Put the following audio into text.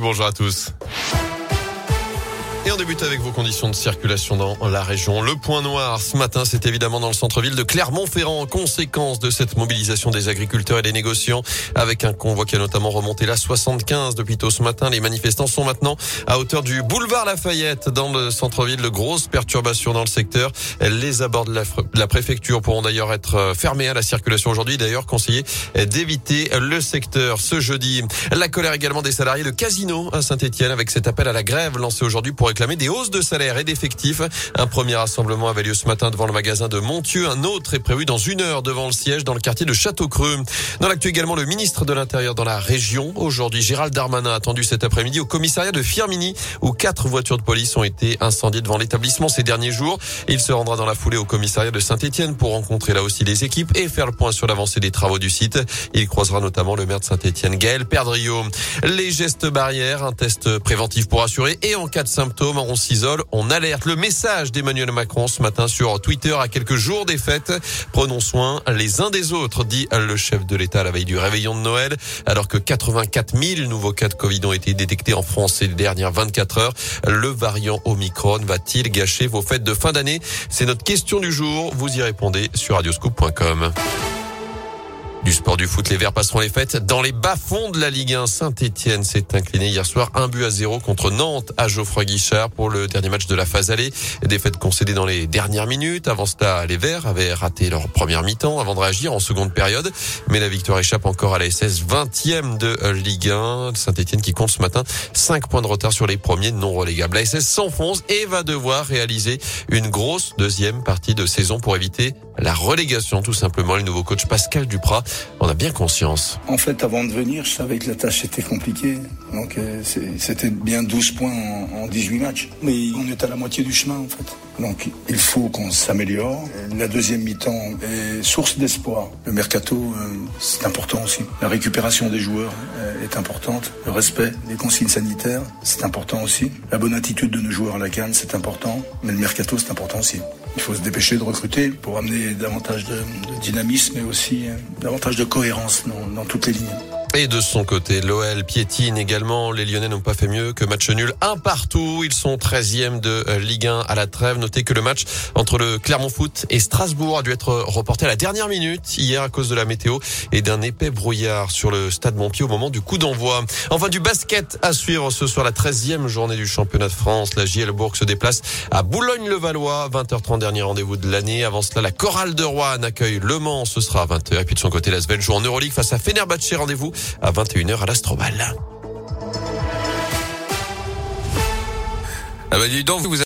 Bonjour à tous. Et on débute avec vos conditions de circulation dans la région. Le point noir ce matin, c'est évidemment dans le centre-ville de Clermont-Ferrand, conséquence de cette mobilisation des agriculteurs et des négociants, avec un convoi qui a notamment remonté la 75 depuis tôt ce matin. Les manifestants sont maintenant à hauteur du boulevard Lafayette dans le centre-ville. De grosses perturbations dans le secteur. Les abords de la, préfecture pourront d'ailleurs être fermés à la circulation aujourd'hui. D'ailleurs, conseillé d'éviter le secteur ce jeudi. La colère également des salariés de Casino à Saint-Etienne avec cet appel à la grève lancé aujourd'hui pour des hausses de salaire et d'effectifs. Un premier rassemblement avait lieu ce matin devant le magasin de Montieu. Un autre est prévu dans une heure devant le siège dans le quartier de Château-Creux. Dans l'actu également, le ministre de l'Intérieur dans la région. Aujourd'hui, Gérald Darmanin attendu cet après-midi au commissariat de Firmini où quatre voitures de police ont été incendiées devant l'établissement ces derniers jours. Il se rendra dans la foulée au commissariat de Saint-Etienne pour rencontrer là aussi les équipes et faire le point sur l'avancée des travaux du site. Il croisera notamment le maire de Saint-Etienne, Gaël Perdriau. Les gestes barrières, un test préventif pour assurer et en cas de symptômes on s'isole, on alerte. Le message d'Emmanuel Macron ce matin sur Twitter à quelques jours des fêtes. Prenons soin les uns des autres, dit le chef de l'État à la veille du réveillon de Noël. Alors que 84 000 nouveaux cas de Covid ont été détectés en France ces dernières 24 heures, le variant Omicron va-t-il gâcher vos fêtes de fin d'année? C'est notre question du jour. Vous y répondez sur radioscoop.com. Du sport du foot, les Verts passeront les fêtes dans les bas-fonds de la Ligue 1. Saint-Etienne s'est incliné hier soir un but à zéro contre Nantes à Geoffroy Guichard pour le dernier match de la phase allée. Défaite concédée dans les dernières minutes. Avant cela, les Verts avaient raté leur première mi-temps avant de réagir en seconde période. Mais la victoire échappe encore à la SS 20e de Ligue 1. Saint-Etienne qui compte ce matin 5 points de retard sur les premiers non relégables. La SS s'enfonce et va devoir réaliser une grosse deuxième partie de saison pour éviter la relégation tout simplement. Le nouveau coach Pascal Duprat on a bien conscience. En fait, avant de venir, je savais que la tâche était compliquée. Donc, euh, c'était bien 12 points en, 18 matchs. Mais on est à la moitié du chemin, en fait. Donc, il faut qu'on s'améliore. La deuxième mi-temps est source d'espoir. Le mercato, euh, c'est important aussi. La récupération des joueurs euh, est importante. Le respect des consignes sanitaires, c'est important aussi. La bonne attitude de nos joueurs à la canne, c'est important. Mais le mercato, c'est important aussi. Il faut se dépêcher de recruter pour amener davantage de, dynamisme et aussi davantage de cohérence dans toutes les lignes. Et de son côté, l'OL piétine également. Les Lyonnais n'ont pas fait mieux que match nul un partout. Ils sont 13e de euh, Ligue 1 à la trêve. Notez que le match entre le Clermont Foot et Strasbourg a dû être reporté à la dernière minute hier à cause de la météo et d'un épais brouillard sur le stade Montpied au moment du coup d'envoi. Enfin du basket à suivre ce soir la 13e journée du championnat de France. La JL Bourg se déplace à Boulogne-le-Valois. 20h30 dernier rendez-vous de l'année. Avant cela, la chorale de Rouen accueille Le Mans. Ce sera à 20h. Et puis de son côté, la Svel joue en Euroleague face à Fenerbahce. Rendez-vous à 21h à l'Astrobal. Ah bah donc, vous